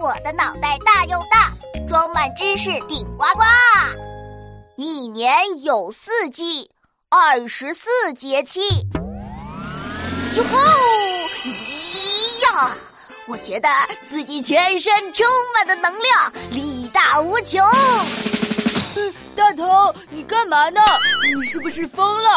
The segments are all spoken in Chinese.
我的脑袋大又大，装满知识顶呱呱。一年有四季，二十四节气。哟吼！咦呀！我觉得自己全身充满的能量，力大无穷。大头，你干嘛呢？你是不是疯了？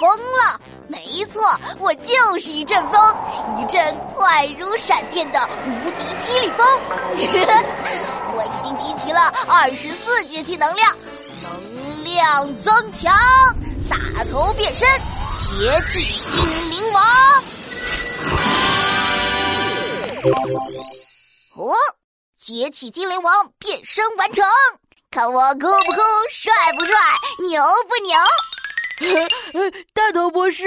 疯了？没错，我就是一阵风，一阵快如闪电的无敌霹雳风。我已经集齐了二十四节气能量，能量增强，大头变身，节气精灵王。哦，节气精灵王变身完成，看我酷不酷，帅不帅，牛不牛？大头博士，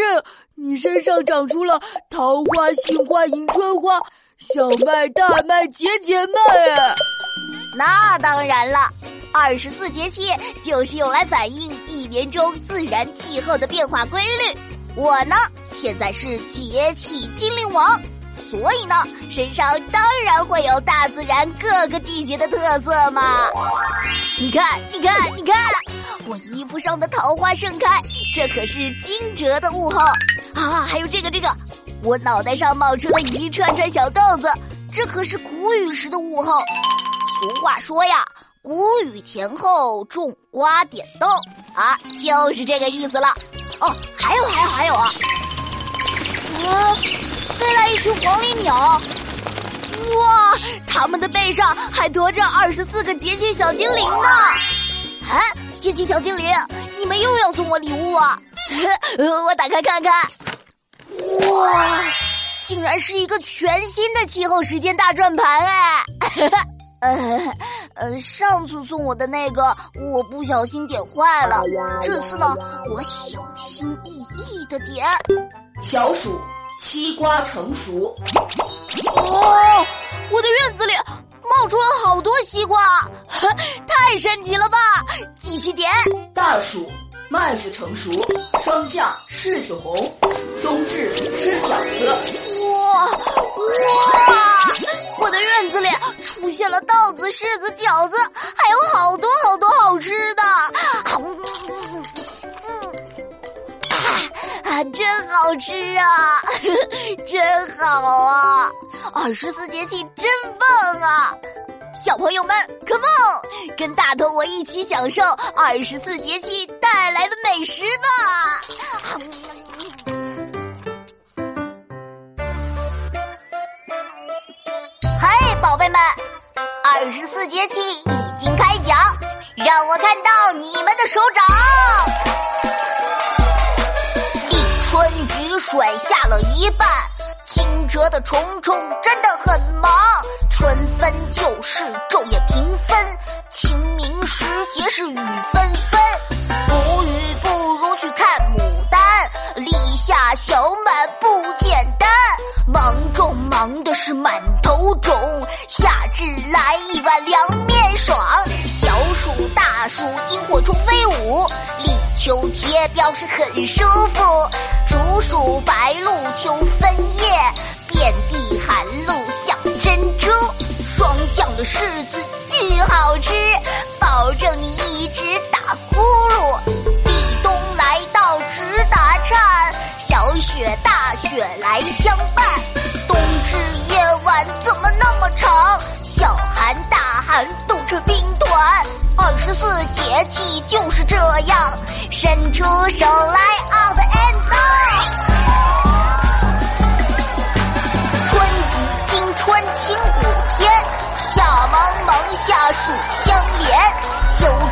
你身上长出了桃花、杏花、迎春花、小麦、大麦、节节麦！那当然了，二十四节气就是用来反映一年中自然气候的变化规律。我呢，现在是节气精灵王，所以呢，身上当然会有大自然各个季节的特色嘛。你看，你看，你看。我衣服上的桃花盛开，这可是惊蛰的物候啊！还有这个这个，我脑袋上冒出了一串串小豆子，这可是谷雨时的物候。俗话说呀，谷雨前后种瓜点豆啊，就是这个意思了。哦，还有还有还有啊！啊，飞来一群黄鹂鸟，哇，它们的背上还驮着二十四个节气小精灵呢。啊！节气小精灵，你们又要送我礼物啊？我打开看看，哇，竟然是一个全新的气候时间大转盘哎！呃呃，上次送我的那个我不小心点坏了，这次呢，我小心翼翼的点。小暑，西瓜成熟。哦，熟，麦子成熟，霜降，柿子红，冬至吃饺子。哇哇！我的院子里出现了稻子、柿子、饺子，还有好多好多好吃的。啊，真好吃啊，真好啊！二十四节气真棒啊！小朋友们，come on，跟大头我一起享受二十四节气带来的美食吧！嘿，宝贝们，二十四节气已经开讲，让我看到你们的手掌。立春雨水下了一半，惊蛰的虫虫真的很忙。春分就是昼夜平分，清明时节是雨纷纷。不雨不如去看牡丹，立夏小满不简单。忙中忙的是满头肿，夏至来一碗凉面爽。小暑大暑萤火虫飞舞，立秋贴表示很舒服。竹鼠白露秋分叶，遍地寒露像珍珠。霜降的柿子巨好吃，保证你一直打呼噜。立冬来到直打颤，小雪大雪来相伴。冬至夜晚怎么那么长？小寒大寒冻成冰团。二十四节气就是这样，伸出手来，out and down。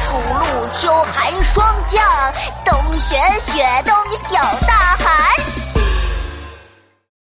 秋处露秋寒霜降，冬雪雪冬小大寒。